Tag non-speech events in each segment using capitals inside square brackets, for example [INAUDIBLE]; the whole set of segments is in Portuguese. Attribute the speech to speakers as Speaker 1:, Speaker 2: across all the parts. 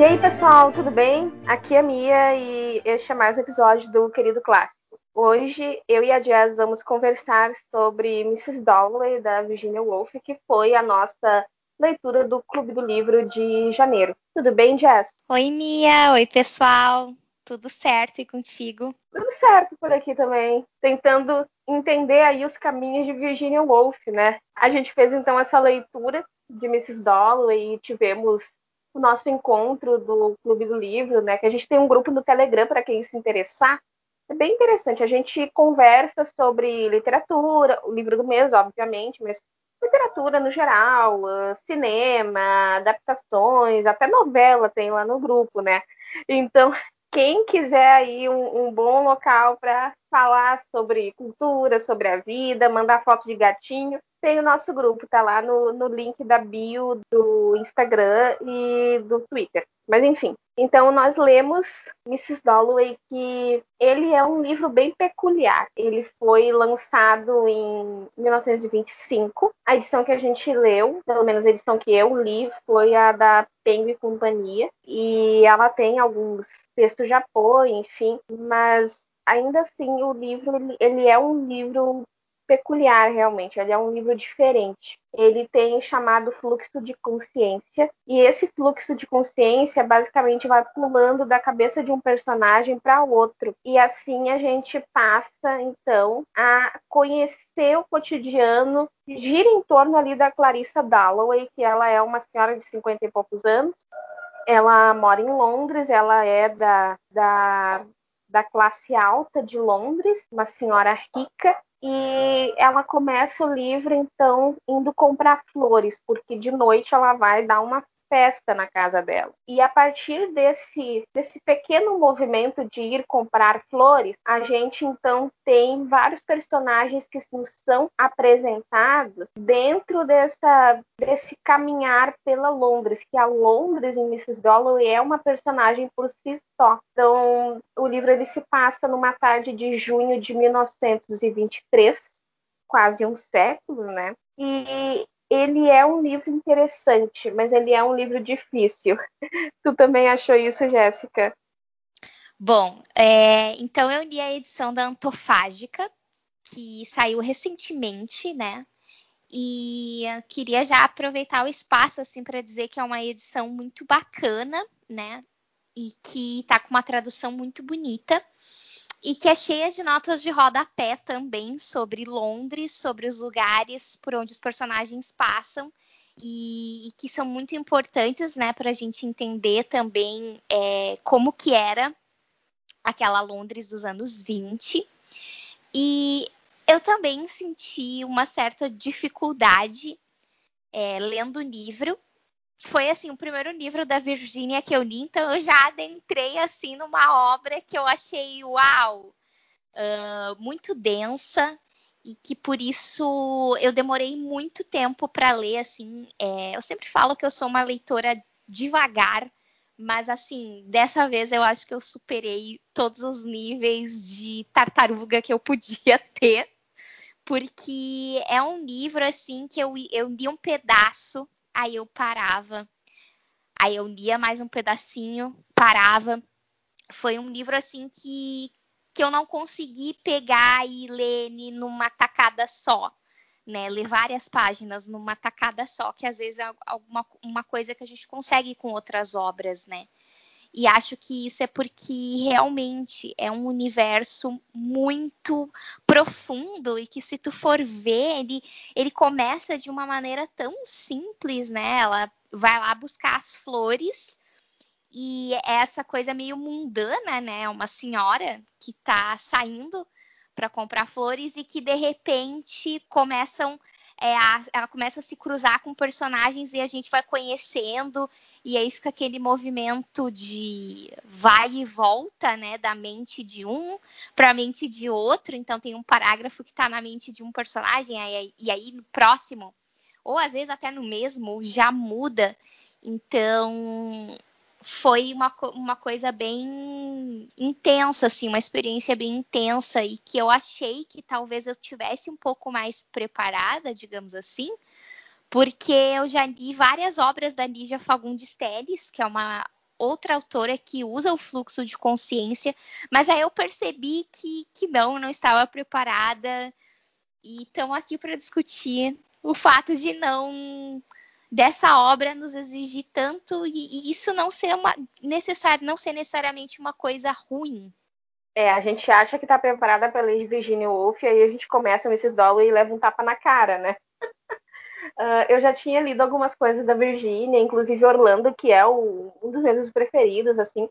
Speaker 1: E aí, pessoal, tudo bem? Aqui é a Mia e este é mais um episódio do Querido Clássico. Hoje eu e a Jazz vamos conversar sobre Mrs. Dalloway da Virginia Woolf, que foi a nossa leitura do Clube do Livro de janeiro. Tudo bem, Jazz?
Speaker 2: Oi, Mia. Oi, pessoal. Tudo certo e contigo?
Speaker 1: Tudo certo por aqui também. Tentando entender aí os caminhos de Virginia Woolf, né? A gente fez então essa leitura de Mrs. Dalloway e tivemos o nosso encontro do Clube do Livro, né? Que a gente tem um grupo no Telegram para quem se interessar. É bem interessante. A gente conversa sobre literatura, o livro do mês, obviamente, mas literatura no geral, cinema, adaptações, até novela tem lá no grupo, né? Então, quem quiser aí um, um bom local para falar sobre cultura, sobre a vida, mandar foto de gatinho, tem o nosso grupo, tá lá no, no link da bio do Instagram e do Twitter. Mas enfim, então nós lemos Mrs. Dalloway, que ele é um livro bem peculiar. Ele foi lançado em 1925. A edição que a gente leu, pelo menos a edição que eu li, foi a da Penguin Companhia. E ela tem alguns textos de apoio, enfim, mas ainda assim o livro ele, é um livro peculiar realmente, ele é um livro diferente. Ele tem chamado fluxo de consciência, e esse fluxo de consciência basicamente vai pulando da cabeça de um personagem para outro. E assim a gente passa então a conhecer o cotidiano, gira em torno ali da Clarissa Dalloway, que ela é uma senhora de 50 e poucos anos. Ela mora em Londres, ela é da, da da classe alta de Londres, uma senhora rica, e ela começa o livro então indo comprar flores, porque de noite ela vai dar uma festa na casa dela. E a partir desse, desse pequeno movimento de ir comprar flores, a gente então tem vários personagens que nos são apresentados dentro dessa, desse caminhar pela Londres, que a Londres em Mrs. Dalloway é uma personagem por si só. Então, o livro ele se passa numa tarde de junho de 1923, quase um século, né? E ele é um livro interessante, mas ele é um livro difícil. [LAUGHS] tu também achou isso, Jéssica?
Speaker 2: Bom, é, então eu li a edição da Antofágica, que saiu recentemente, né? E queria já aproveitar o espaço assim para dizer que é uma edição muito bacana, né? E que está com uma tradução muito bonita e que é cheia de notas de rodapé também sobre Londres, sobre os lugares por onde os personagens passam e, e que são muito importantes, né, para a gente entender também é, como que era aquela Londres dos anos 20. E eu também senti uma certa dificuldade é, lendo o livro, foi assim o primeiro livro da Virgínia que eu li, então eu já adentrei assim numa obra que eu achei uau, uh, muito densa e que por isso eu demorei muito tempo para ler assim. É, eu sempre falo que eu sou uma leitora devagar, mas assim dessa vez eu acho que eu superei todos os níveis de tartaruga que eu podia [LAUGHS] ter, porque é um livro assim que eu, eu li um pedaço aí eu parava, aí eu lia mais um pedacinho, parava. Foi um livro assim que, que eu não consegui pegar e ler numa tacada só. Né, ler várias páginas numa tacada só, que às vezes é alguma uma coisa que a gente consegue com outras obras, né? E acho que isso é porque realmente é um universo muito profundo e que se tu for ver, ele, ele começa de uma maneira tão simples, né? Ela vai lá buscar as flores e é essa coisa meio mundana, né? Uma senhora que está saindo para comprar flores e que de repente começam é, a, ela começa a se cruzar com personagens e a gente vai conhecendo e aí fica aquele movimento de vai e volta, né, da mente de um para a mente de outro. Então tem um parágrafo que está na mente de um personagem aí, e aí no próximo, ou às vezes até no mesmo, já muda. Então foi uma, uma coisa bem intensa, assim, uma experiência bem intensa e que eu achei que talvez eu tivesse um pouco mais preparada, digamos assim, porque eu já li várias obras da Lígia Fagundes Telles, que é uma outra autora que usa o fluxo de consciência, mas aí eu percebi que, que não, não estava preparada e estamos aqui para discutir o fato de não dessa obra nos exigir tanto e, e isso não ser uma necessário, não ser necessariamente uma coisa ruim.
Speaker 1: É, a gente acha que está preparada para ler Virginia Woolf e aí a gente começa nesses dólares e leva um tapa na cara, né? Uh, [LAUGHS] eu já tinha lido algumas coisas da Virginia, inclusive Orlando, que é o, um dos meus preferidos, assim.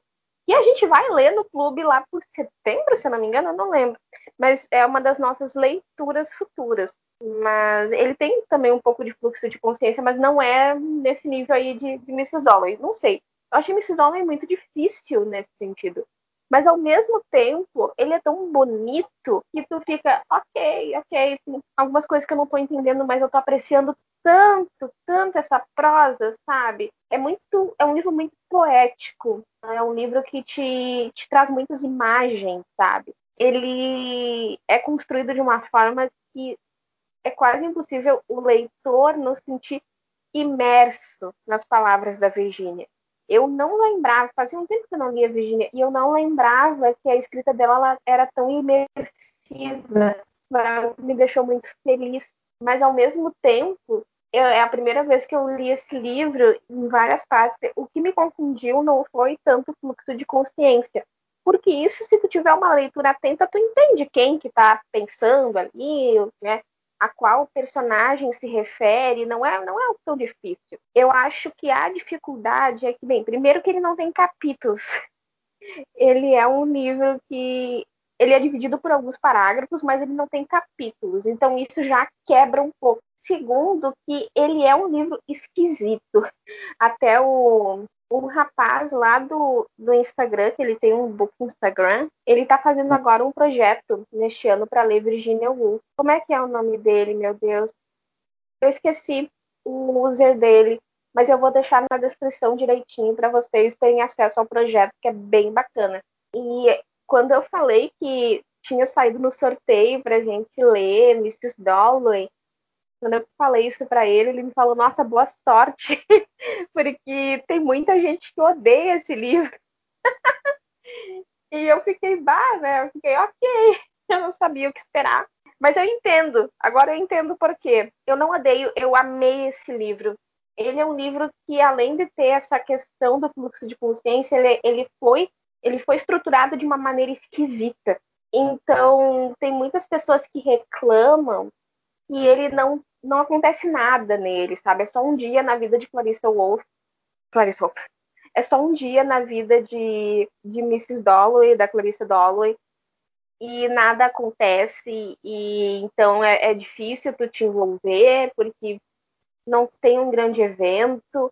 Speaker 1: E a gente vai ler no clube lá por setembro, se eu não me engano, eu não lembro. Mas é uma das nossas leituras futuras. Mas ele tem também um pouco de fluxo de consciência, mas não é nesse nível aí de, de Mrs. Dalloway. Não sei. Eu achei Mrs. Dalloway muito difícil nesse sentido. Mas ao mesmo tempo, ele é tão bonito que tu fica, ok, ok, algumas coisas que eu não tô entendendo, mas eu tô apreciando tanto, tanto essa prosa, sabe? É muito, é um livro muito poético. É um livro que te, te traz muitas imagens, sabe? Ele é construído de uma forma que é quase impossível o leitor não sentir imerso nas palavras da Virginia. Eu não lembrava, fazia um tempo que eu não lia Virginia, e eu não lembrava que a escrita dela era tão imersiva. Me deixou muito feliz mas ao mesmo tempo eu, é a primeira vez que eu li esse livro em várias partes. O que me confundiu não foi tanto o fluxo de consciência, porque isso, se tu tiver uma leitura atenta, tu entende quem que está pensando ali, né? A qual personagem se refere, não é, não é tão difícil. Eu acho que a dificuldade é que, bem, primeiro que ele não tem capítulos. [LAUGHS] Ele é um livro que ele é dividido por alguns parágrafos, mas ele não tem capítulos. Então isso já quebra um pouco. Segundo, que ele é um livro esquisito. Até o, o rapaz lá do, do Instagram, que ele tem um book Instagram, ele tá fazendo agora um projeto neste ano para ler Virginia Woolf. Como é que é o nome dele, meu Deus? Eu esqueci o user dele, mas eu vou deixar na descrição direitinho para vocês terem acesso ao projeto, que é bem bacana. E quando eu falei que tinha saído no sorteio pra gente ler Mrs. Dalloway, quando eu falei isso para ele, ele me falou: Nossa, boa sorte, [LAUGHS] porque tem muita gente que odeia esse livro. [LAUGHS] e eu fiquei, bah, né? Eu fiquei, ok, [LAUGHS] eu não sabia o que esperar. Mas eu entendo, agora eu entendo por quê. Eu não odeio, eu amei esse livro. Ele é um livro que, além de ter essa questão do fluxo de consciência, ele, ele foi ele foi estruturado de uma maneira esquisita. Então, tem muitas pessoas que reclamam que ele não não acontece nada nele, sabe? É só um dia na vida de Clarissa Wolf. Clarissa Wolf. É só um dia na vida de, de Mrs. Dalloway, da Clarissa Dalloway, e nada acontece, e então é, é difícil tu te envolver, porque não tem um grande evento.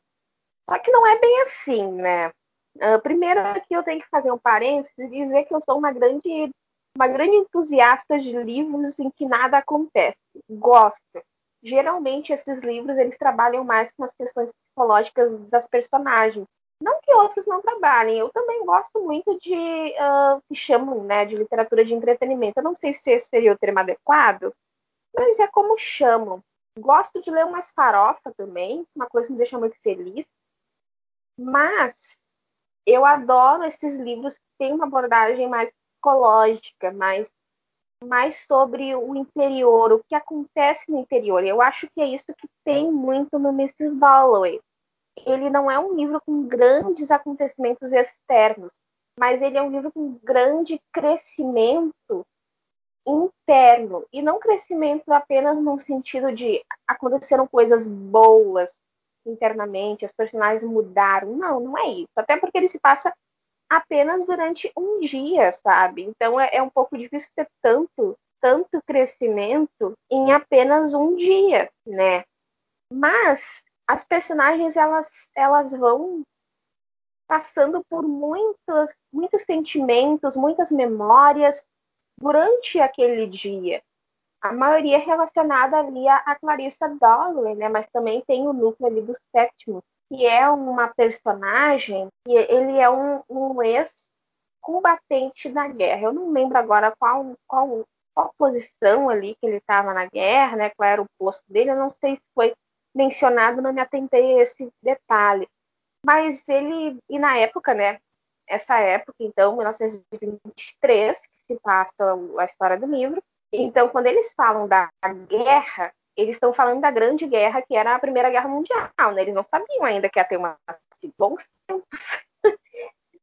Speaker 1: Só que não é bem assim, né? Uh, primeiro aqui eu tenho que fazer um parênteses e dizer que eu sou uma grande, uma grande entusiasta de livros em que nada acontece. Gosto. Geralmente esses livros eles trabalham mais com as questões psicológicas das personagens. Não que outros não trabalhem, eu também gosto muito de uh, que chamam né, de literatura de entretenimento. Eu não sei se esse seria o termo adequado, mas é como chamam. Gosto de ler umas farofa também, uma coisa que me deixa muito feliz. Mas eu adoro esses livros que têm uma abordagem mais psicológica, mais, mais sobre o interior, o que acontece no interior. Eu acho que é isso que tem muito no Mrs. Dalloway. Ele não é um livro com grandes acontecimentos externos, mas ele é um livro com grande crescimento interno e não crescimento apenas no sentido de aconteceram coisas boas, internamente, os personagens mudaram. Não, não é isso. Até porque ele se passa apenas durante um dia, sabe? Então é, é um pouco difícil ter tanto, tanto crescimento em apenas um dia, né? Mas as personagens elas, elas vão passando por muitos, muitos sentimentos, muitas memórias durante aquele dia a maioria é relacionada ali a Clarissa Dalloway, né? Mas também tem o núcleo ali do sétimo, que é uma personagem que ele é um, um ex-combatente da guerra. Eu não lembro agora qual, qual, qual posição ali que ele estava na guerra, né? Qual era o posto dele. Eu não sei se foi mencionado, não me atentei a esse detalhe. Mas ele, e na época, né? Essa época, então, 1923, que se passa a história do livro. Então, quando eles falam da guerra, eles estão falando da Grande Guerra, que era a Primeira Guerra Mundial, né? Eles não sabiam ainda que ia ter uma bons tempos.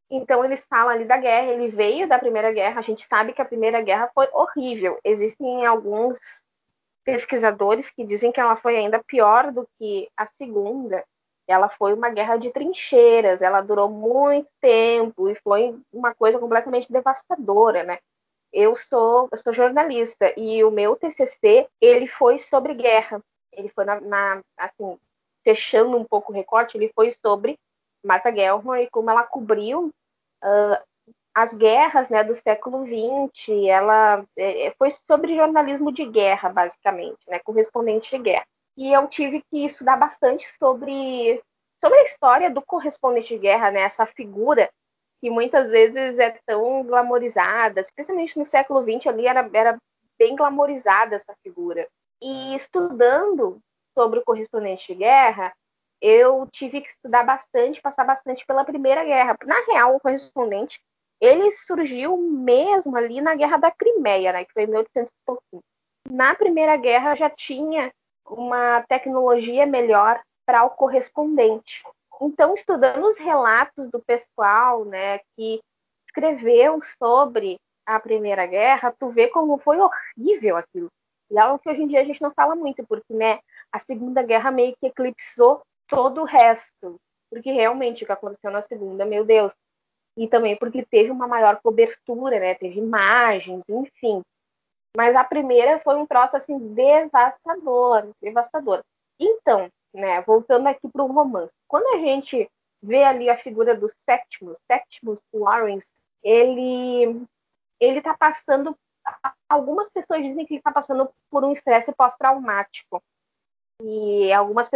Speaker 1: então eles falam ali da guerra, ele veio da Primeira Guerra, a gente sabe que a Primeira Guerra foi horrível. Existem alguns pesquisadores que dizem que ela foi ainda pior do que a Segunda. Ela foi uma guerra de trincheiras, ela durou muito tempo e foi uma coisa completamente devastadora, né? Eu sou, eu sou jornalista e o meu TCC ele foi sobre guerra. Ele foi na, na assim fechando um pouco o recorte, ele foi sobre Martha Gellhorn e como ela cobriu uh, as guerras né, do século XX. Ela é, foi sobre jornalismo de guerra, basicamente, né, correspondente de guerra. E eu tive que estudar bastante sobre, sobre a história do correspondente de guerra, né, essa figura que muitas vezes é tão glamorizada, especialmente no século XX ali era, era bem glamorizada essa figura. E estudando sobre o correspondente de guerra, eu tive que estudar bastante, passar bastante pela Primeira Guerra. Na real, o correspondente ele surgiu mesmo ali na Guerra da Crimeia, né, que foi em 1800 Na Primeira Guerra já tinha uma tecnologia melhor para o correspondente. Então, estudando os relatos do pessoal, né, que escreveu sobre a Primeira Guerra, tu vê como foi horrível aquilo. E é algo que hoje em dia a gente não fala muito, porque, né, a Segunda Guerra meio que eclipsou todo o resto. Porque realmente o que aconteceu na Segunda, meu Deus. E também porque teve uma maior cobertura, né, teve imagens, enfim. Mas a primeira foi um troço assim devastador, devastador. Então, né? Voltando aqui para o romance. Quando a gente vê ali a figura do Septimus, Septimus Lawrence, ele ele está passando algumas pessoas dizem que ele está passando por um estresse pós-traumático e algumas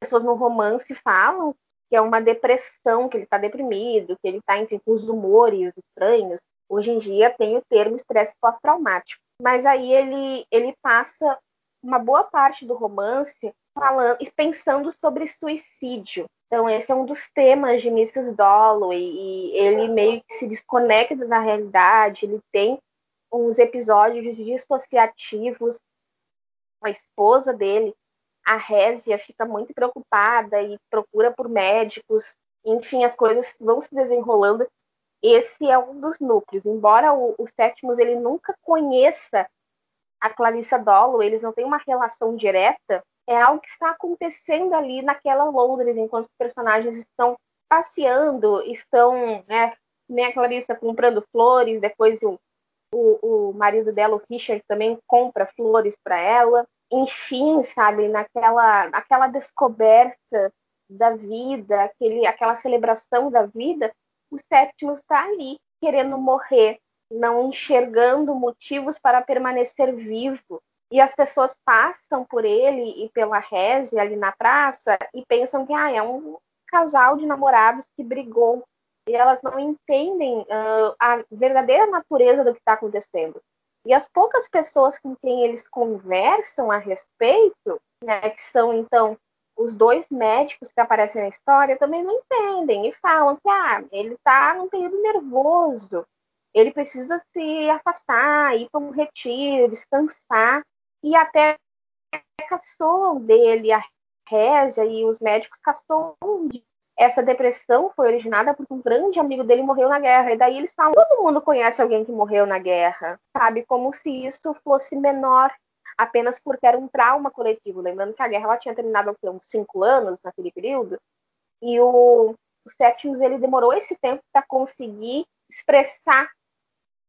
Speaker 1: pessoas no romance falam que é uma depressão, que ele está deprimido, que ele está com os humores estranhos. Hoje em dia tem o termo estresse pós-traumático. Mas aí ele, ele passa uma boa parte do romance falando e pensando sobre suicídio. Então, esse é um dos temas de Mrs. Dalloway, e ele meio que se desconecta da realidade, ele tem uns episódios dissociativos. A esposa dele, a Résia, fica muito preocupada e procura por médicos. Enfim, as coisas vão se desenrolando. Esse é um dos núcleos. Embora o, o Sétimos ele nunca conheça a Clarissa Dolo, eles não têm uma relação direta, é algo que está acontecendo ali naquela Londres, enquanto os personagens estão passeando, estão, né, nem a Clarissa comprando flores, depois o, o, o marido dela, o Richard, também compra flores para ela. Enfim, sabe, naquela, naquela descoberta da vida, aquele, aquela celebração da vida, o sétimo está ali, querendo morrer, não enxergando motivos para permanecer vivo. E as pessoas passam por ele e pela Reze ali na praça e pensam que ah, é um casal de namorados que brigou. E elas não entendem uh, a verdadeira natureza do que está acontecendo. E as poucas pessoas com quem eles conversam a respeito, né, que são então os dois médicos que aparecem na história, também não entendem e falam que ah, ele está num período nervoso, ele precisa se afastar, ir para um retiro, descansar, e até caçou dele a régia e os médicos caçou essa depressão foi originada porque um grande amigo dele morreu na guerra. E daí eles falam: todo mundo conhece alguém que morreu na guerra, sabe? Como se isso fosse menor, apenas porque era um trauma coletivo. Lembrando que a guerra ela tinha terminado há uns cinco anos naquele período, e o, o Septimus ele demorou esse tempo para conseguir expressar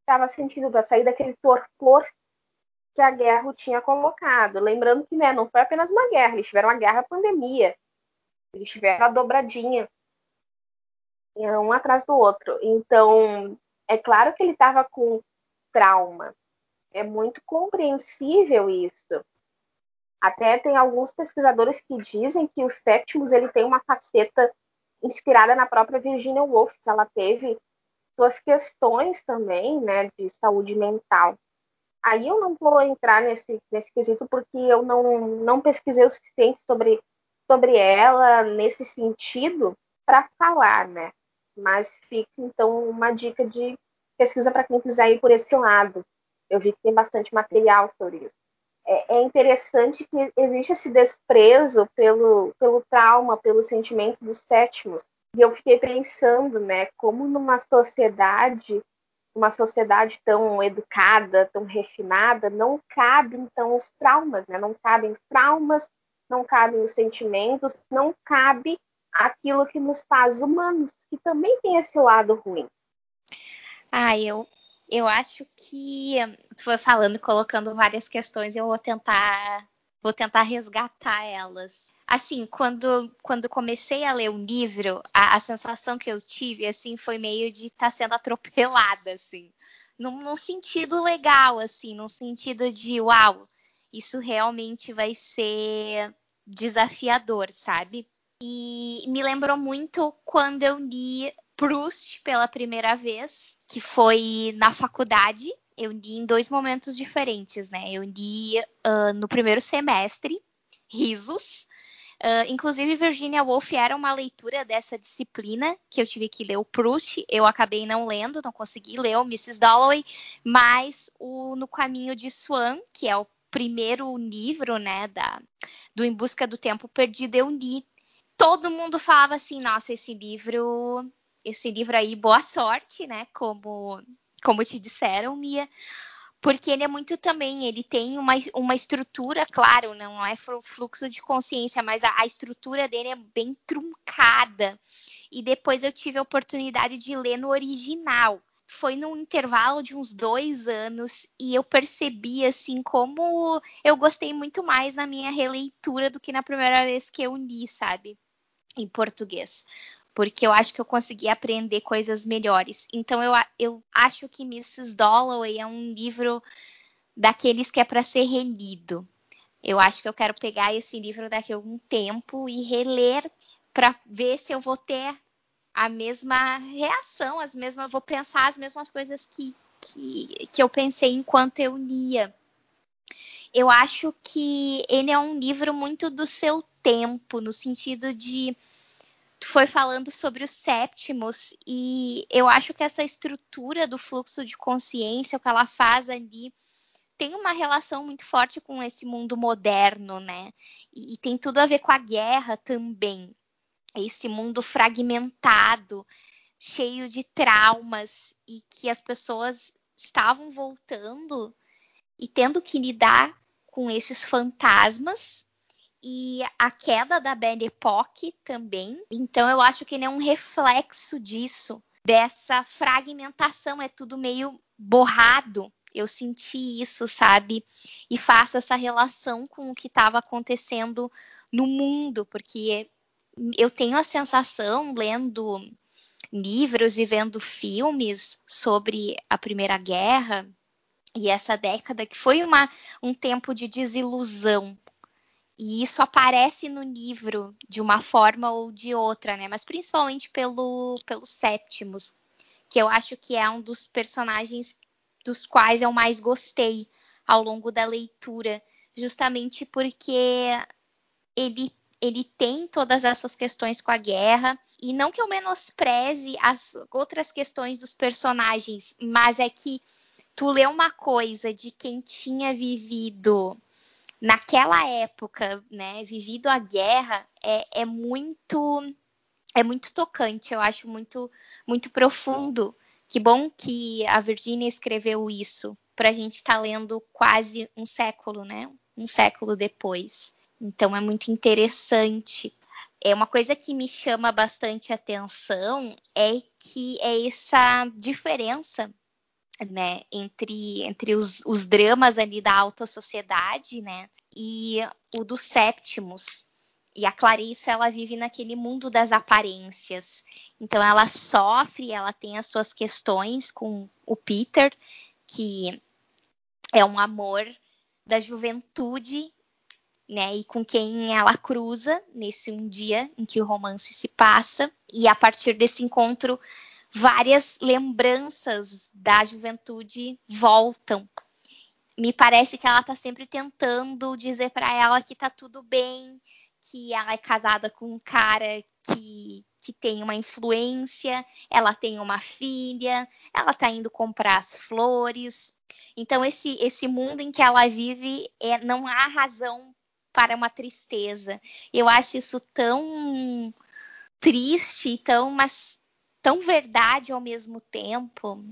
Speaker 1: estava sentindo para sair daquele torpor que a guerra o tinha colocado. Lembrando que né, não foi apenas uma guerra, eles tiveram uma guerra pandemia. Eles tiveram a dobradinha um atrás do outro. Então, é claro que ele estava com trauma. É muito compreensível isso. Até tem alguns pesquisadores que dizem que o Septimus ele tem uma faceta inspirada na própria Virginia Woolf, que ela teve suas questões também, né, de saúde mental. Aí eu não vou entrar nesse, nesse quesito porque eu não, não pesquisei o suficiente sobre, sobre ela nesse sentido para falar, né? Mas fica então uma dica de pesquisa para quem quiser ir por esse lado. Eu vi que tem bastante material sobre isso. É, é interessante que existe esse desprezo pelo, pelo trauma, pelo sentimento dos sétimos. E eu fiquei pensando, né, como numa sociedade uma sociedade tão educada, tão refinada, não cabe então os traumas, né? Não cabem os traumas, não cabem os sentimentos, não cabe aquilo que nos faz humanos, que também tem esse lado ruim.
Speaker 2: Ah, eu eu acho que tu foi falando, colocando várias questões, eu vou tentar vou tentar resgatar elas assim, quando, quando comecei a ler o livro, a, a sensação que eu tive, assim, foi meio de estar tá sendo atropelada, assim. Num, num sentido legal, assim, num sentido de, uau, isso realmente vai ser desafiador, sabe? E me lembrou muito quando eu li Proust pela primeira vez, que foi na faculdade. Eu li em dois momentos diferentes, né? Eu li uh, no primeiro semestre, risos, Uh, inclusive, Virginia Woolf era uma leitura dessa disciplina, que eu tive que ler o Proust, eu acabei não lendo, não consegui ler o Mrs. Dalloway, mas o No Caminho de Swan, que é o primeiro livro, né, da, do Em Busca do Tempo Perdido, eu li. Todo mundo falava assim, nossa, esse livro, esse livro aí, boa sorte, né, como, como te disseram, Mia, porque ele é muito também, ele tem uma, uma estrutura, claro, não é fluxo de consciência, mas a, a estrutura dele é bem truncada. E depois eu tive a oportunidade de ler no original. Foi num intervalo de uns dois anos e eu percebi assim como eu gostei muito mais na minha releitura do que na primeira vez que eu li, sabe? Em português porque eu acho que eu consegui aprender coisas melhores. Então eu, eu acho que Mrs. Dalloway é um livro daqueles que é para ser relido. Eu acho que eu quero pegar esse livro daqui a algum tempo e reler para ver se eu vou ter a mesma reação, as mesmas, vou pensar as mesmas coisas que, que, que eu pensei enquanto eu lia. Eu acho que ele é um livro muito do seu tempo, no sentido de foi falando sobre os séptimos e eu acho que essa estrutura do fluxo de consciência, o que ela faz ali, tem uma relação muito forte com esse mundo moderno, né? E, e tem tudo a ver com a guerra também. Esse mundo fragmentado, cheio de traumas e que as pessoas estavam voltando e tendo que lidar com esses fantasmas e a queda da Belle Époque também. Então eu acho que ele é um reflexo disso, dessa fragmentação, é tudo meio borrado. Eu senti isso, sabe? E faço essa relação com o que estava acontecendo no mundo, porque eu tenho a sensação, lendo livros e vendo filmes sobre a Primeira Guerra e essa década, que foi uma, um tempo de desilusão e isso aparece no livro de uma forma ou de outra, né? Mas principalmente pelo, pelo Septimus, que eu acho que é um dos personagens dos quais eu mais gostei ao longo da leitura, justamente porque ele, ele tem todas essas questões com a guerra. E não que eu menospreze as outras questões dos personagens, mas é que tu lê uma coisa de quem tinha vivido naquela época, né, vivido a guerra, é, é muito é muito tocante, eu acho muito muito profundo. Que bom que a Virginia escreveu isso para a gente estar tá lendo quase um século, né? Um século depois. Então é muito interessante. É uma coisa que me chama bastante atenção é que é essa diferença né, entre, entre os, os dramas ali da alta sociedade, né, e o dos séptimos. E a Clarice, ela vive naquele mundo das aparências. Então, ela sofre, ela tem as suas questões com o Peter, que é um amor da juventude né, e com quem ela cruza nesse um dia em que o romance se passa, e a partir desse encontro várias lembranças da juventude voltam. Me parece que ela está sempre tentando dizer para ela que está tudo bem, que ela é casada com um cara que, que tem uma influência, ela tem uma filha, ela está indo comprar as flores. Então, esse, esse mundo em que ela vive, é, não há razão para uma tristeza. Eu acho isso tão triste, tão, mas tão verdade ao mesmo tempo.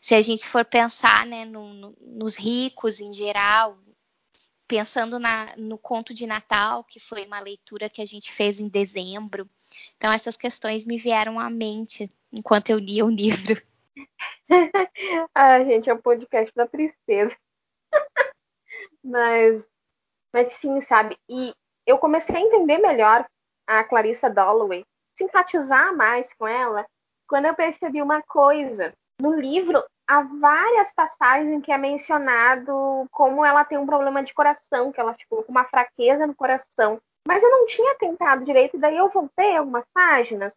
Speaker 2: Se a gente for pensar né, no, no, nos ricos em geral, pensando na, no conto de Natal, que foi uma leitura que a gente fez em dezembro. Então, essas questões me vieram à mente enquanto eu lia o livro. [LAUGHS]
Speaker 1: ah, gente, é um podcast da tristeza. [LAUGHS] mas, mas sim, sabe? E eu comecei a entender melhor a Clarissa Dalloway, simpatizar mais com ela, quando eu percebi uma coisa. No livro, há várias passagens em que é mencionado como ela tem um problema de coração, que ela ficou com uma fraqueza no coração. Mas eu não tinha tentado direito, daí eu voltei algumas páginas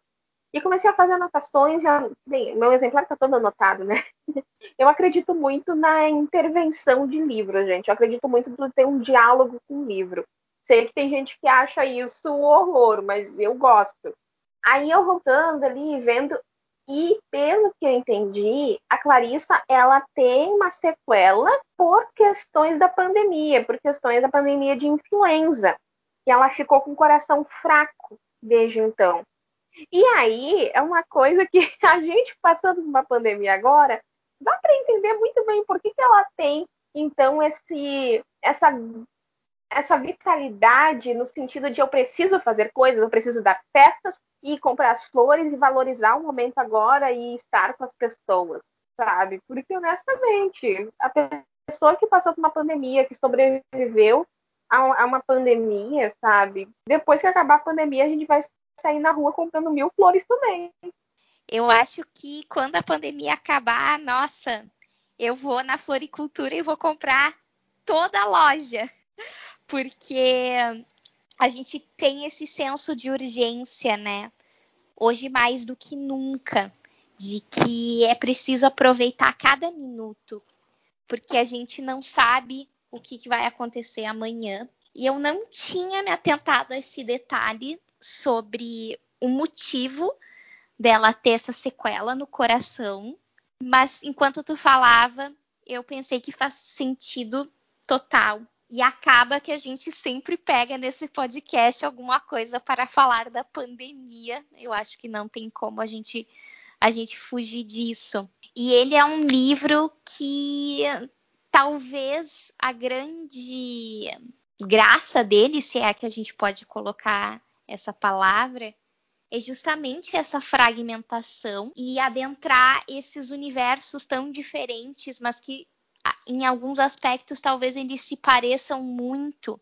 Speaker 1: e comecei a fazer anotações. Bem, meu exemplar está todo anotado, né? [LAUGHS] Eu acredito muito na intervenção de livro, gente. Eu acredito muito em ter um diálogo com o livro. Sei que tem gente que acha isso um horror, mas eu gosto. Aí eu voltando ali, vendo, e pelo que eu entendi, a Clarissa ela tem uma sequela por questões da pandemia, por questões da pandemia de influenza. E ela ficou com o coração fraco desde então. E aí é uma coisa que [LAUGHS] a gente passando uma pandemia agora, dá para entender muito bem por que, que ela tem então esse essa essa vitalidade no sentido de eu preciso fazer coisas, eu preciso dar festas e comprar as flores e valorizar o momento agora e estar com as pessoas, sabe? Porque honestamente, a pessoa que passou por uma pandemia, que sobreviveu a uma pandemia, sabe? Depois que acabar a pandemia, a gente vai sair na rua comprando mil flores também.
Speaker 2: Eu acho que quando a pandemia acabar, nossa, eu vou na floricultura e vou comprar toda a loja porque a gente tem esse senso de urgência, né? Hoje mais do que nunca, de que é preciso aproveitar cada minuto, porque a gente não sabe o que, que vai acontecer amanhã. E eu não tinha me atentado a esse detalhe sobre o motivo dela ter essa sequela no coração, mas enquanto tu falava, eu pensei que faz sentido total e acaba que a gente sempre pega nesse podcast alguma coisa para falar da pandemia. Eu acho que não tem como a gente a gente fugir disso. E ele é um livro que talvez a grande graça dele, se é que a gente pode colocar essa palavra, é justamente essa fragmentação e adentrar esses universos tão diferentes, mas que em alguns aspectos talvez eles se pareçam muito,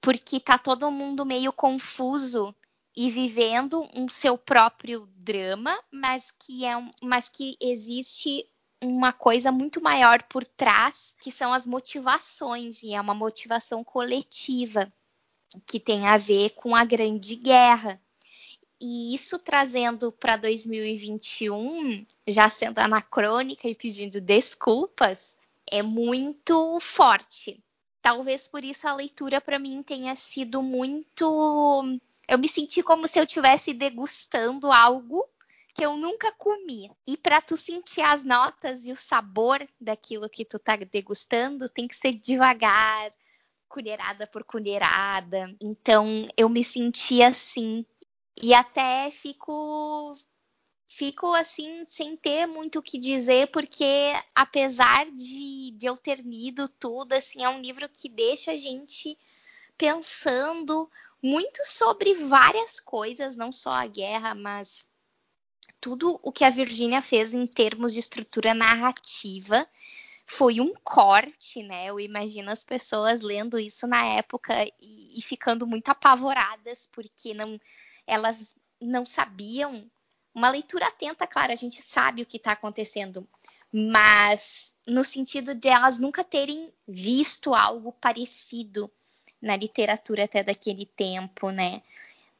Speaker 2: porque tá todo mundo meio confuso e vivendo um seu próprio drama, mas que é um, mas que existe uma coisa muito maior por trás, que são as motivações, e é uma motivação coletiva que tem a ver com a Grande Guerra. E isso trazendo para 2021, já sendo anacrônica e pedindo desculpas, é muito forte. Talvez por isso a leitura para mim tenha sido muito. Eu me senti como se eu estivesse degustando algo que eu nunca comi. E para tu sentir as notas e o sabor daquilo que tu tá degustando, tem que ser devagar, colherada por colherada. Então eu me senti assim e até fico fico assim sem ter muito o que dizer porque apesar de, de eu ter lido tudo assim é um livro que deixa a gente pensando muito sobre várias coisas não só a guerra mas tudo o que a Virginia fez em termos de estrutura narrativa foi um corte, né? Eu imagino as pessoas lendo isso na época e, e ficando muito apavoradas porque não elas não sabiam. Uma leitura atenta, claro, a gente sabe o que está acontecendo, mas no sentido de elas nunca terem visto algo parecido na literatura até daquele tempo, né?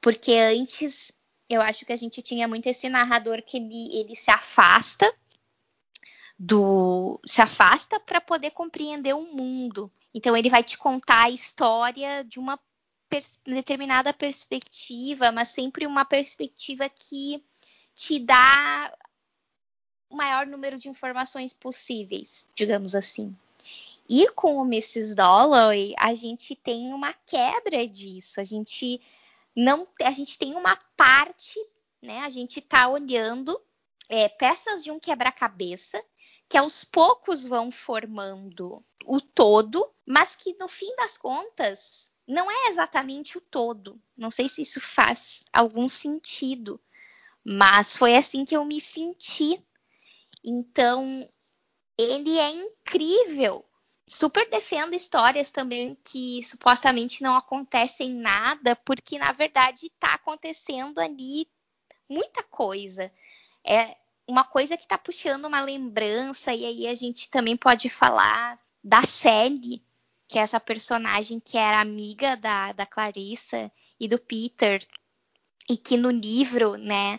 Speaker 2: Porque antes eu acho que a gente tinha muito esse narrador que ele, ele se afasta do se afasta para poder compreender o mundo. Então ele vai te contar a história de uma pers determinada perspectiva, mas sempre uma perspectiva que te dá o maior número de informações possíveis, digamos assim. E com o Mrs. Dalloway, a gente tem uma quebra disso. A gente não, a gente tem uma parte, né? A gente está olhando é, peças de um quebra-cabeça que aos poucos vão formando o todo, mas que no fim das contas não é exatamente o todo. Não sei se isso faz algum sentido, mas foi assim que eu me senti. Então, ele é incrível super defendo histórias também que supostamente não acontecem nada, porque na verdade está acontecendo ali muita coisa. É uma coisa que está puxando uma lembrança, e aí a gente também pode falar da Sally, que é essa personagem que era amiga da, da Clarissa e do Peter, e que no livro, né,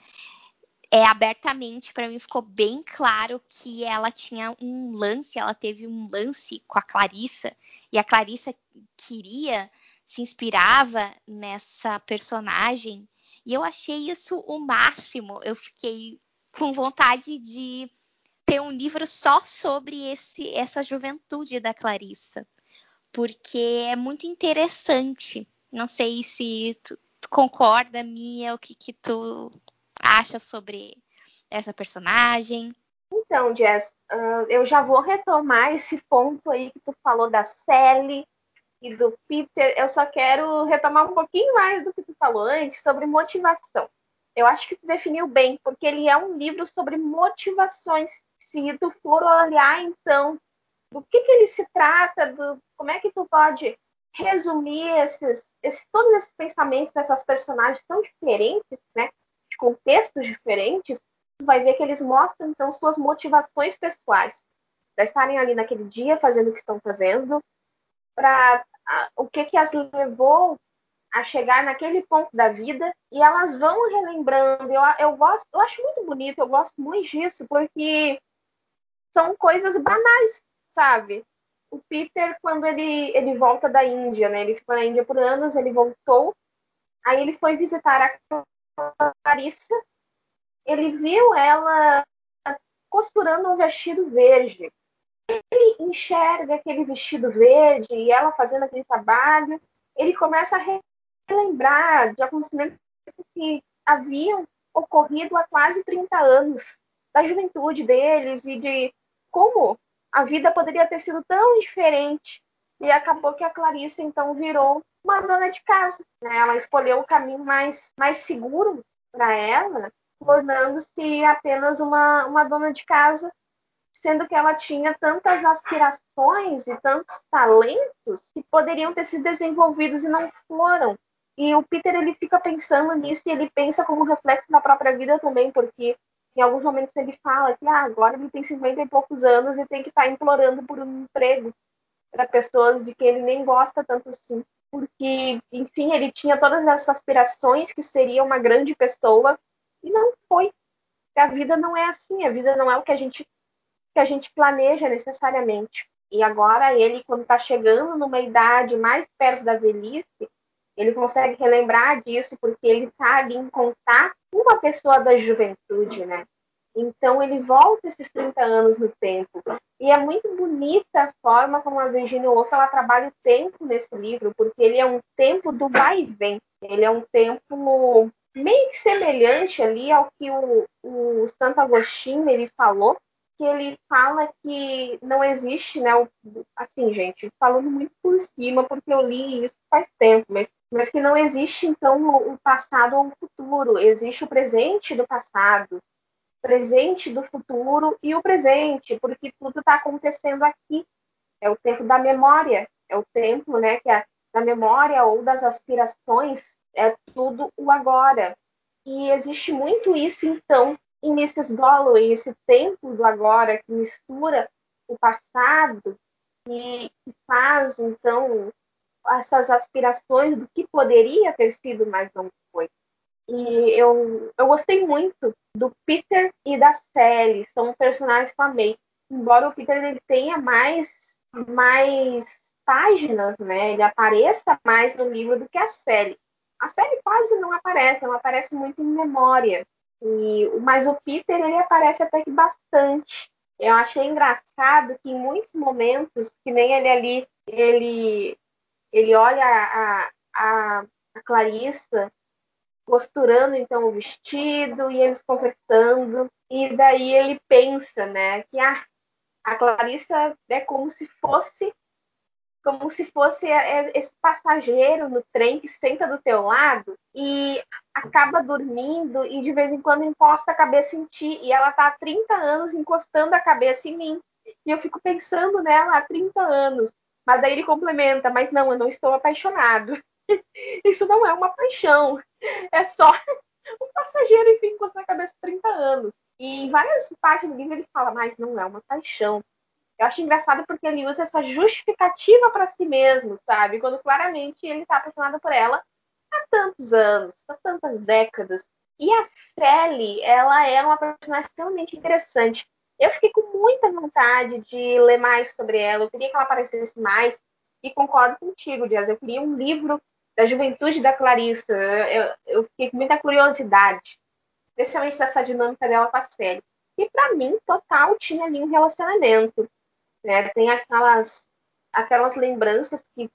Speaker 2: é, abertamente para mim ficou bem claro que ela tinha um lance, ela teve um lance com a Clarissa e a Clarissa queria, se inspirava nessa personagem e eu achei isso o máximo. Eu fiquei com vontade de ter um livro só sobre esse, essa juventude da Clarissa, porque é muito interessante. Não sei se tu, tu concorda, Mia, o que, que tu acha sobre essa personagem?
Speaker 1: Então, Jess, uh, eu já vou retomar esse ponto aí que tu falou da Sally e do Peter. Eu só quero retomar um pouquinho mais do que tu falou antes sobre motivação. Eu acho que tu definiu bem, porque ele é um livro sobre motivações. Se tu for olhar, então, do que, que ele se trata, do, como é que tu pode resumir esses, todos esses pensamentos dessas personagens tão diferentes, né? contextos diferentes, vai ver que eles mostram então suas motivações pessoais para estarem ali naquele dia fazendo o que estão fazendo, para o que que as levou a chegar naquele ponto da vida e elas vão relembrando. Eu, eu gosto, eu acho muito bonito, eu gosto muito disso porque são coisas banais, sabe? O Peter quando ele ele volta da Índia, né? Ele ficou na Índia por anos, ele voltou, aí ele foi visitar a Larissa, ele viu ela costurando um vestido verde. Ele enxerga aquele vestido verde e ela fazendo aquele trabalho. Ele começa a relembrar de acontecimentos que haviam ocorrido há quase 30 anos, da juventude deles e de como a vida poderia ter sido tão diferente. E acabou que a Clarissa então virou uma dona de casa. Né? Ela escolheu o caminho mais, mais seguro para ela, tornando-se apenas uma, uma dona de casa, sendo que ela tinha tantas aspirações e tantos talentos que poderiam ter sido desenvolvidos e não foram. E o Peter ele fica pensando nisso e ele pensa como reflexo na própria vida também, porque em alguns momentos ele fala que ah, agora ele tem 50 e poucos anos e tem que estar implorando por um emprego para pessoas de que ele nem gosta tanto assim porque, enfim, ele tinha todas essas aspirações que seria uma grande pessoa e não foi. A vida não é assim, a vida não é o que a gente que a gente planeja necessariamente. E agora ele, quando está chegando numa idade mais perto da velhice, ele consegue relembrar disso porque ele está ali em contato com uma pessoa da juventude, né? Então ele volta esses 30 anos no tempo. E é muito bonita a forma como a Virginia Woolf ela trabalha o tempo nesse livro, porque ele é um tempo do vai e vem. Ele é um tempo meio que semelhante ali ao que o, o Santo Agostinho ele falou, que ele fala que não existe, né? O, assim, gente, falando muito por cima, porque eu li isso faz tempo, mas, mas que não existe, então, o passado ou o futuro, existe o presente do passado presente do futuro e o presente, porque tudo está acontecendo aqui. É o tempo da memória, é o tempo né, que é da memória ou das aspirações, é tudo o agora. E existe muito isso, então, em Mrs. Dalloway, esse tempo do agora que mistura o passado e faz, então, essas aspirações do que poderia ter sido, mas não foi. E eu, eu gostei muito do Peter e da Sally, são personagens que eu amei. Embora o Peter ele tenha mais, mais páginas, né? Ele apareça mais no livro do que a Sally. A Sally quase não aparece, ela aparece muito em memória. E, mas o Peter ele aparece até que bastante. Eu achei engraçado que em muitos momentos, que nem ele ali, ele, ele olha a, a, a Clarissa costurando então o vestido e eles conversando, e daí ele pensa, né, que ah, a Clarissa é como se fosse como se fosse é, é, esse passageiro no trem que senta do teu lado e acaba dormindo e de vez em quando encosta a cabeça em ti e ela tá há 30 anos encostando a cabeça em mim. E eu fico pensando nela há 30 anos. Mas daí ele complementa, mas não, eu não estou apaixonado. [LAUGHS] Isso não é uma paixão. É só [LAUGHS] um passageiro, enfim, encostando a cabeça há 30 anos. E em várias partes do livro ele fala, mas não é uma paixão. Eu acho engraçado porque ele usa essa justificativa para si mesmo, sabe? Quando claramente ele está apaixonado por ela há tantos anos, há tantas décadas. E a Sally, ela é uma personagem extremamente interessante. Eu fiquei com muita vontade de ler mais sobre ela, eu queria que ela aparecesse mais. E concordo contigo, Dias. Eu queria um livro da juventude da Clarissa. Eu, eu fiquei com muita curiosidade, especialmente dessa dinâmica dela com a Sally. E para mim, total, tinha ali um relacionamento. Né? Tem aquelas, aquelas lembranças que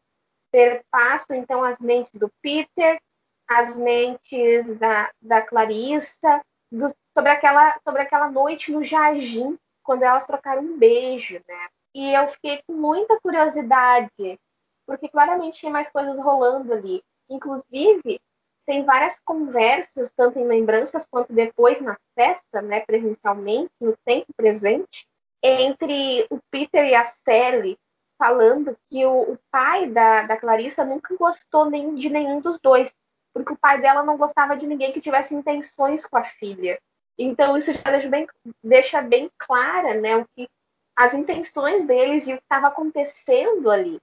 Speaker 1: perpassam então as mentes do Peter, as mentes da, da Clarissa, do, sobre, aquela, sobre aquela noite no jardim, quando elas trocaram um beijo, né? E eu fiquei com muita curiosidade, porque claramente tinha mais coisas rolando ali. Inclusive, tem várias conversas, tanto em lembranças quanto depois na festa, né, presencialmente, no tempo presente, entre o Peter e a Sally falando que o, o pai da, da Clarissa nunca gostou nem de nenhum dos dois, porque o pai dela não gostava de ninguém que tivesse intenções com a filha. Então isso já deixa bem, deixa bem clara né, o que as intenções deles e o que estava acontecendo ali.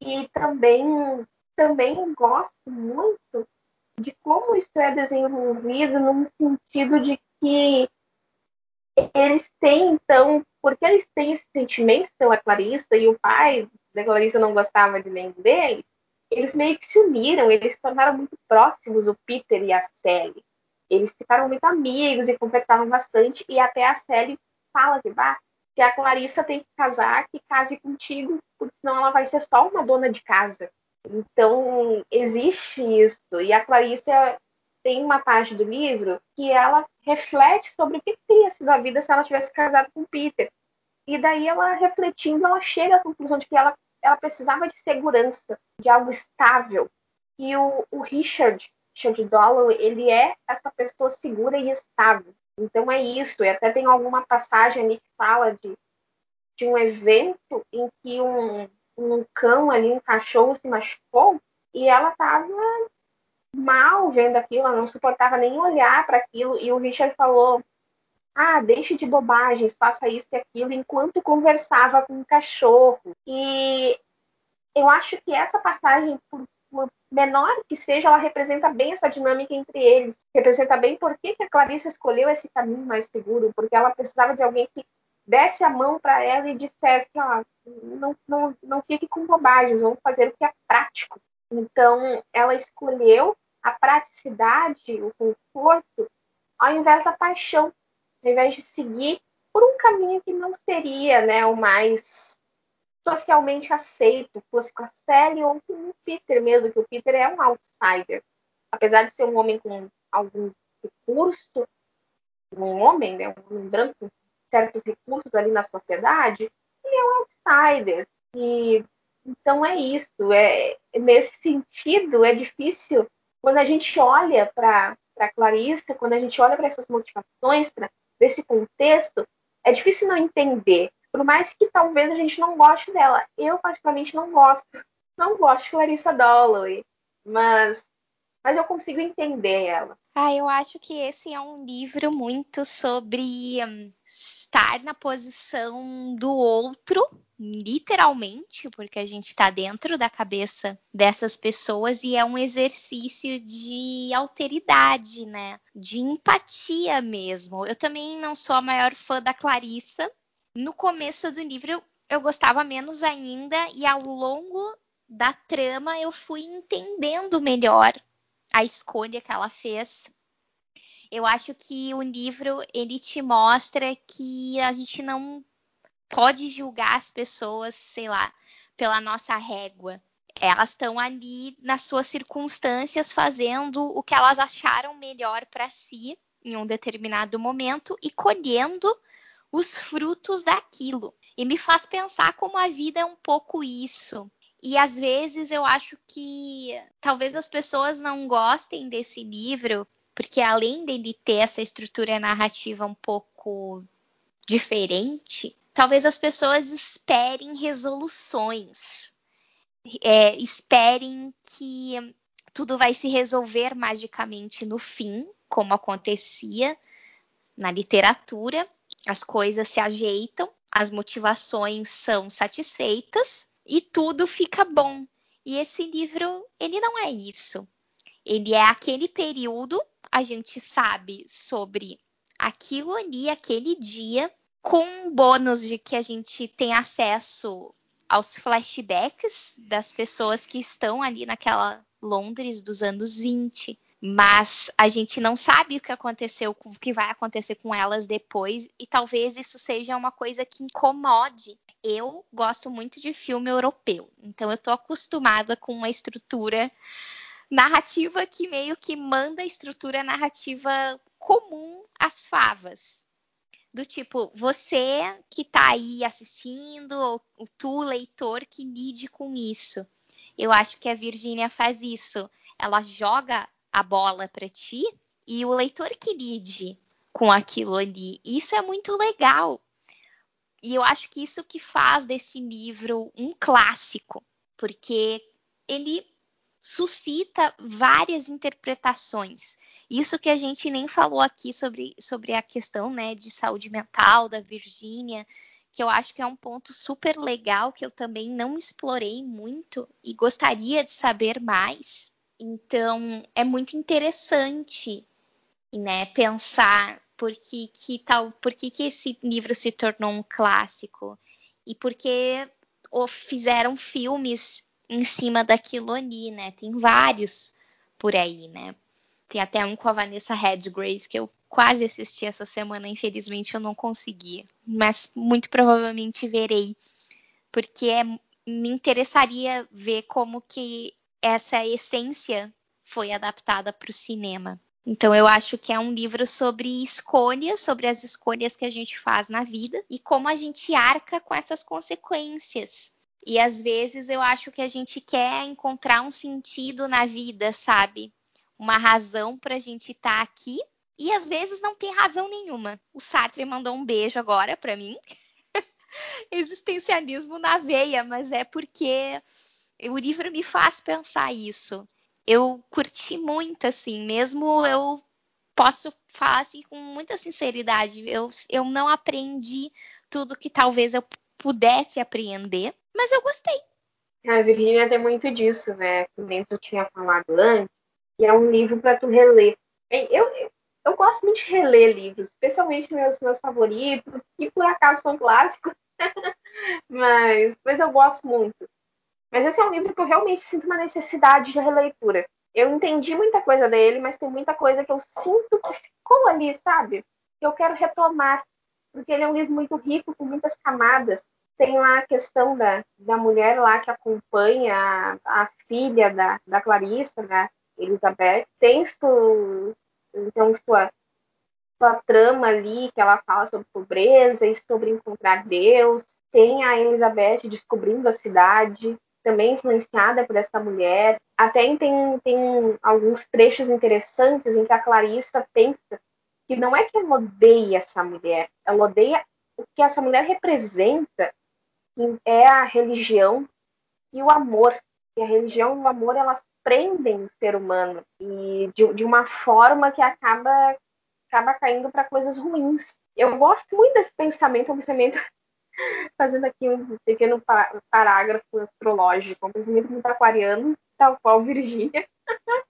Speaker 1: E também, também gosto muito de como isso é desenvolvido no sentido de que eles têm, então, porque eles têm esse sentimento pela Clarissa e o pai da Clarissa não gostava de nenhum deles, eles meio que se uniram, eles se tornaram muito próximos, o Peter e a Sally. Eles ficaram muito amigos e conversavam bastante, e até a Sally fala que bah, se a Clarissa tem que casar, que case contigo, porque senão ela vai ser só uma dona de casa. Então, existe isso. E a Clarissa tem uma parte do livro que ela reflete sobre o que teria sido a vida se ela tivesse casado com Peter. E daí ela refletindo, ela chega à conclusão de que ela, ela precisava de segurança, de algo estável. E o, o Richard, Richard Dollow, ele é essa pessoa segura e estável. Então é isso. E até tem alguma passagem ali que fala de, de um evento em que um, um cão ali, um cachorro se machucou e ela estava mal vendo aquilo, ela não suportava nem olhar para aquilo. E o Richard falou: Ah, deixe de bobagens, faça isso e aquilo, enquanto conversava com o cachorro. E eu acho que essa passagem, por, por menor que seja, ela representa bem essa dinâmica entre eles. Representa bem por que, que a Clarice escolheu esse caminho mais seguro, porque ela precisava de alguém que desse a mão para ela e dissesse: ah, não, não, não fique com bobagens, vamos fazer o que é prático. Então, ela escolheu a praticidade, o conforto, ao invés da paixão, ao invés de seguir por um caminho que não seria né, o mais socialmente aceito, fosse com a Sally ou com o Peter mesmo, que o Peter é um outsider. Apesar de ser um homem com algum recurso, um homem, né, um homem branco com certos recursos ali na sociedade, ele é um outsider. E então é isso. É, nesse sentido, é difícil quando a gente olha para Clarissa, quando a gente olha para essas motivações, para esse contexto, é difícil não entender. Por mais que talvez a gente não goste dela. Eu, particularmente, não gosto. Não gosto de Clarissa Dalloway. Mas, mas eu consigo entender ela.
Speaker 2: Ah, eu acho que esse é um livro muito sobre um, estar na posição do outro, literalmente, porque a gente está dentro da cabeça dessas pessoas e é um exercício de alteridade, né? De empatia mesmo. Eu também não sou a maior fã da Clarissa. No começo do livro eu gostava menos ainda e ao longo da trama eu fui entendendo melhor a escolha que ela fez. Eu acho que o livro ele te mostra que a gente não pode julgar as pessoas, sei lá, pela nossa régua. Elas estão ali nas suas circunstâncias fazendo o que elas acharam melhor para si em um determinado momento e colhendo os frutos daquilo. E me faz pensar como a vida é um pouco isso. E às vezes eu acho que talvez as pessoas não gostem desse livro, porque além dele ter essa estrutura narrativa um pouco diferente, talvez as pessoas esperem resoluções, é, esperem que tudo vai se resolver magicamente no fim, como acontecia na literatura, as coisas se ajeitam, as motivações são satisfeitas e tudo fica bom. E esse livro, ele não é isso. Ele é aquele período, a gente sabe sobre aquilo ali, aquele dia, com bônus de que a gente tem acesso aos flashbacks das pessoas que estão ali naquela Londres dos anos 20. Mas a gente não sabe o que aconteceu, o que vai acontecer com elas depois, e talvez isso seja uma coisa que incomode. Eu gosto muito de filme europeu, então eu tô acostumada com uma estrutura narrativa que meio que manda a estrutura narrativa comum às favas do tipo, você que está aí assistindo, ou tu, leitor, que lide com isso. Eu acho que a Virgínia faz isso. Ela joga a bola para ti e o leitor que lide com aquilo ali. Isso é muito legal. E eu acho que isso que faz desse livro um clássico, porque ele suscita várias interpretações. Isso que a gente nem falou aqui sobre, sobre a questão né, de saúde mental da Virgínia, que eu acho que é um ponto super legal que eu também não explorei muito e gostaria de saber mais. Então, é muito interessante né, pensar por que, que, tal, por que, que esse livro se tornou um clássico e por que fizeram filmes em cima daquilo ali, né? Tem vários por aí, né? Tem até um com a Vanessa Redgrave que eu quase assisti essa semana, infelizmente eu não consegui, mas muito provavelmente verei, porque é, me interessaria ver como que essa essência foi adaptada para o cinema. Então eu acho que é um livro sobre escolhas, sobre as escolhas que a gente faz na vida e como a gente arca com essas consequências. E às vezes eu acho que a gente quer encontrar um sentido na vida, sabe? Uma razão para a gente estar tá aqui. E às vezes não tem razão nenhuma. O Sartre mandou um beijo agora para mim. [LAUGHS] Existencialismo na veia, mas é porque o livro me faz pensar isso. Eu curti muito, assim, mesmo eu posso falar assim com muita sinceridade. Eu, eu não aprendi tudo que talvez eu pudesse apreender, mas eu gostei.
Speaker 1: A Virginia tem muito disso, né? Como tu tinha falado antes, que é um livro para tu reler. Eu, eu, eu, gosto muito de reler livros, especialmente meus, meus favoritos, que por acaso são clássicos, [LAUGHS] mas, mas eu gosto muito. Mas esse é um livro que eu realmente sinto uma necessidade de releitura. Eu entendi muita coisa dele, mas tem muita coisa que eu sinto que ficou ali, sabe? Que eu quero retomar, porque ele é um livro muito rico, com muitas camadas tem lá a questão da, da mulher lá que acompanha a, a filha da, da Clarissa, né, Elizabeth. Tem su, então sua, sua trama ali que ela fala sobre pobreza e sobre encontrar Deus. Tem a Elizabeth descobrindo a cidade, também influenciada por essa mulher. Até tem, tem alguns trechos interessantes em que a Clarissa pensa que não é que ela odeia essa mulher, ela odeia o que essa mulher representa que é a religião e o amor. E a religião e o amor elas prendem o ser humano e de, de uma forma que acaba acaba caindo para coisas ruins. Eu gosto muito desse pensamento, é um pensamento [LAUGHS] fazendo aqui um pequeno parágrafo astrológico, pensamento muito aquariano, tal qual Virgínia. [LAUGHS]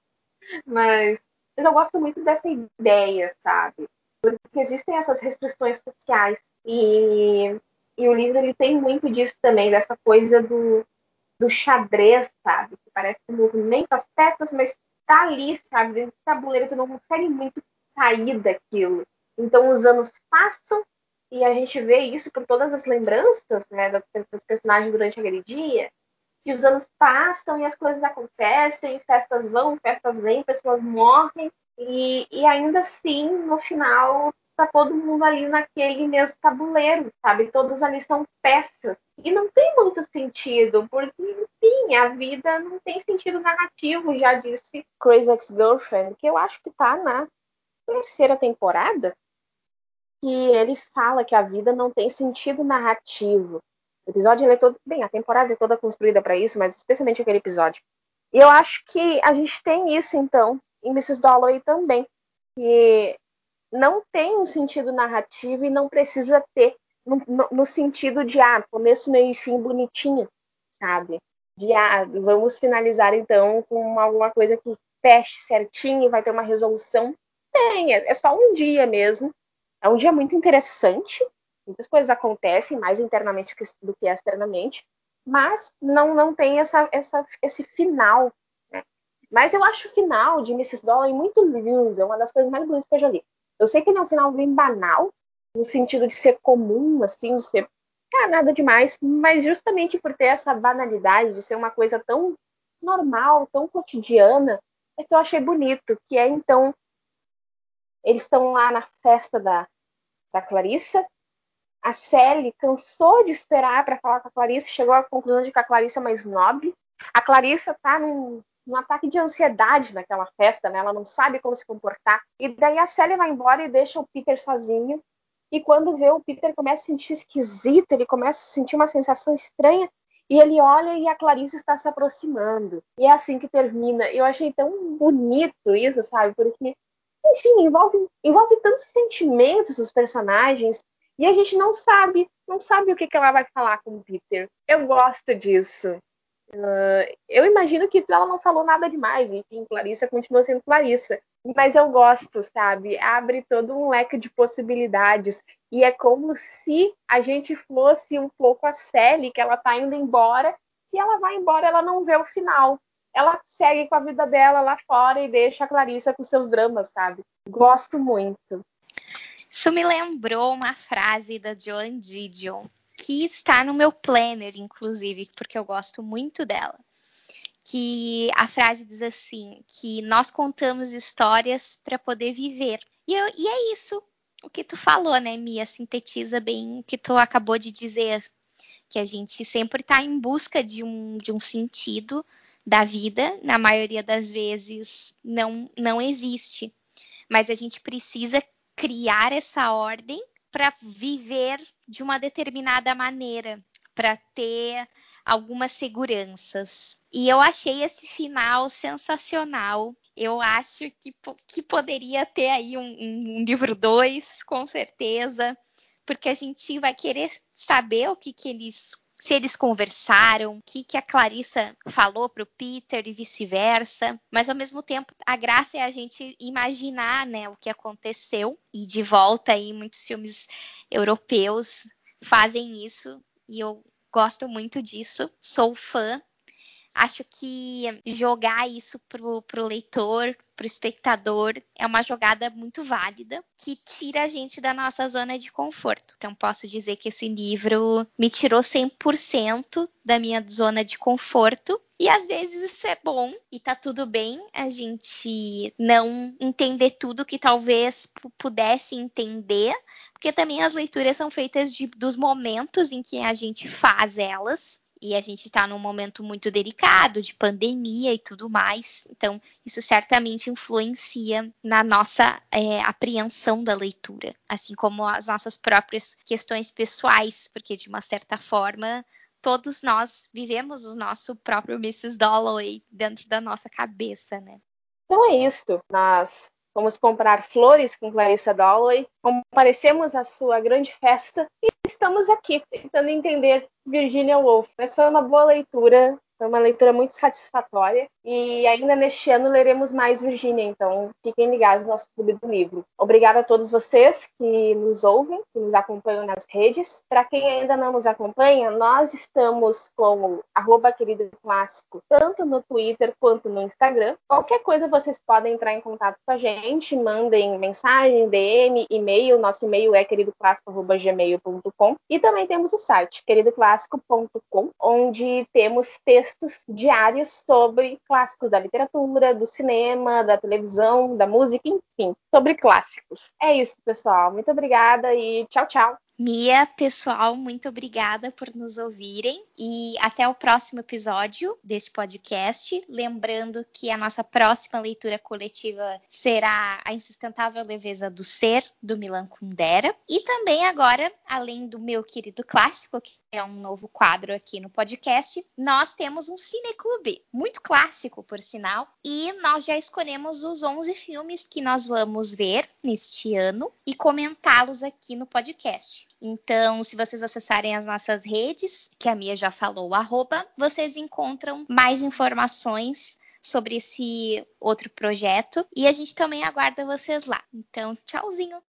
Speaker 1: mas, mas eu gosto muito dessa ideia, sabe? Porque existem essas restrições sociais e, e o livro ele tem muito disso também, dessa coisa do, do xadrez, sabe? Que parece um movimento, as peças, mas tá ali, sabe? Dentro do tabuleiro, tu não consegue muito sair daquilo. Então os anos passam e a gente vê isso por todas as lembranças né, dos personagens durante aquele dia. E os anos passam e as coisas acontecem, festas vão, festas vêm, pessoas morrem. E, e ainda assim, no final, tá todo mundo ali naquele mesmo tabuleiro, sabe? Todos ali são peças. E não tem muito sentido, porque, enfim, a vida não tem sentido narrativo, já disse Crazy Ex-Girlfriend, que eu acho que tá na terceira temporada, que ele fala que a vida não tem sentido narrativo. O episódio é todo. Bem, a temporada é toda construída para isso, mas especialmente aquele episódio. E eu acho que a gente tem isso, então, em Mrs. Dalloway também. Que não tem um sentido narrativo e não precisa ter no, no, no sentido de ah, começo, meio e fim bonitinho, sabe? De ah, vamos finalizar então com alguma coisa que feche certinho e vai ter uma resolução. Tem, é, é só um dia mesmo. É um dia muito interessante, muitas coisas acontecem mais internamente do que externamente, mas não, não tem essa, essa, esse final. Né? Mas eu acho o final de Mrs. Dollar muito lindo, é uma das coisas mais bonitas que eu já li. Eu sei que ele é um final bem banal, no sentido de ser comum, assim, de ser ah, nada demais, mas justamente por ter essa banalidade, de ser uma coisa tão normal, tão cotidiana, é que eu achei bonito, que é então eles estão lá na festa da, da Clarissa, a Sally cansou de esperar para falar com a Clarissa, chegou à conclusão de que a Clarissa é uma snob. A Clarissa está num, num, ataque de ansiedade naquela festa, né? Ela não sabe como se comportar. E daí a Sally vai embora e deixa o Peter sozinho. E quando vê o Peter começa a sentir esquisito, ele começa a sentir uma sensação estranha. E ele olha e a Clarissa está se aproximando. E é assim que termina. Eu achei tão bonito isso, sabe? Porque, enfim, envolve, envolve tantos sentimentos dos personagens e a gente não sabe, não sabe o que, que ela vai falar com o Peter. Eu gosto disso. Uh, eu imagino que ela não falou nada demais, enfim, Clarissa continua sendo Clarissa. Mas eu gosto, sabe? Abre todo um leque de possibilidades. E é como se a gente fosse um pouco a Sally, que ela tá indo embora, e ela vai embora, ela não vê o final. Ela segue com a vida dela lá fora e deixa a Clarissa com seus dramas, sabe? Gosto muito.
Speaker 2: Isso me lembrou uma frase da Joan Didion, que está no meu planner, inclusive, porque eu gosto muito dela. Que a frase diz assim: que nós contamos histórias para poder viver. E, eu, e, é isso o que tu falou, né, Mia? Sintetiza bem o que tu acabou de dizer. Que a gente sempre está em busca de um, de um sentido da vida, na maioria das vezes não, não existe. Mas a gente precisa criar essa ordem para viver de uma determinada maneira, para ter algumas seguranças. E eu achei esse final sensacional. Eu acho que, que poderia ter aí um, um livro 2, com certeza, porque a gente vai querer saber o que, que eles se eles conversaram, o que, que a Clarissa falou para o Peter e vice-versa. Mas ao mesmo tempo, a graça é a gente imaginar né, o que aconteceu. E de volta aí, muitos filmes europeus fazem isso. E eu gosto muito disso. Sou fã Acho que jogar isso pro, pro leitor, pro espectador, é uma jogada muito válida que tira a gente da nossa zona de conforto. Então, posso dizer que esse livro me tirou 100% da minha zona de conforto. E às vezes isso é bom e tá tudo bem a gente não entender tudo que talvez pudesse entender, porque também as leituras são feitas de, dos momentos em que a gente faz elas e a gente está num momento muito delicado de pandemia e tudo mais. Então, isso certamente influencia na nossa é, apreensão da leitura, assim como as nossas próprias questões pessoais, porque de uma certa forma todos nós vivemos o nosso próprio Mrs. Dalloway dentro da nossa cabeça, né?
Speaker 1: Então é isso. Nós vamos comprar flores com Clarissa Dalloway, comparecemos à sua grande festa e estamos aqui tentando entender Virginia Woolf. Mas foi uma boa leitura, foi uma leitura muito satisfatória. E ainda neste ano leremos mais Virgínia, então fiquem ligados no nosso clube do livro. Obrigada a todos vocês que nos ouvem, que nos acompanham nas redes. Para quem ainda não nos acompanha, nós estamos com arroba querido clássico, tanto no Twitter quanto no Instagram. Qualquer coisa vocês podem entrar em contato com a gente, mandem mensagem, DM, e-mail. Nosso e-mail é queridoclássico.gmail.com. E também temos o site, queridoclássico.com, onde temos textos diários sobre clássicos da literatura, do cinema, da televisão, da música, enfim, sobre clássicos. É isso, pessoal. Muito obrigada e tchau, tchau.
Speaker 2: Mia, pessoal, muito obrigada por nos ouvirem e até o próximo episódio deste podcast. Lembrando que a nossa próxima leitura coletiva será A Insustentável Leveza do Ser, do Milan Kundera. E também agora, além do meu querido clássico, que é um novo quadro aqui no podcast, nós temos um cineclube, muito clássico, por sinal, e nós já escolhemos os 11 filmes que nós vamos ver neste ano e comentá-los aqui no podcast. Então, se vocês acessarem as nossas redes, que a Mia já falou, arroba, vocês encontram mais informações sobre esse outro projeto. E a gente também aguarda vocês lá. Então, tchauzinho!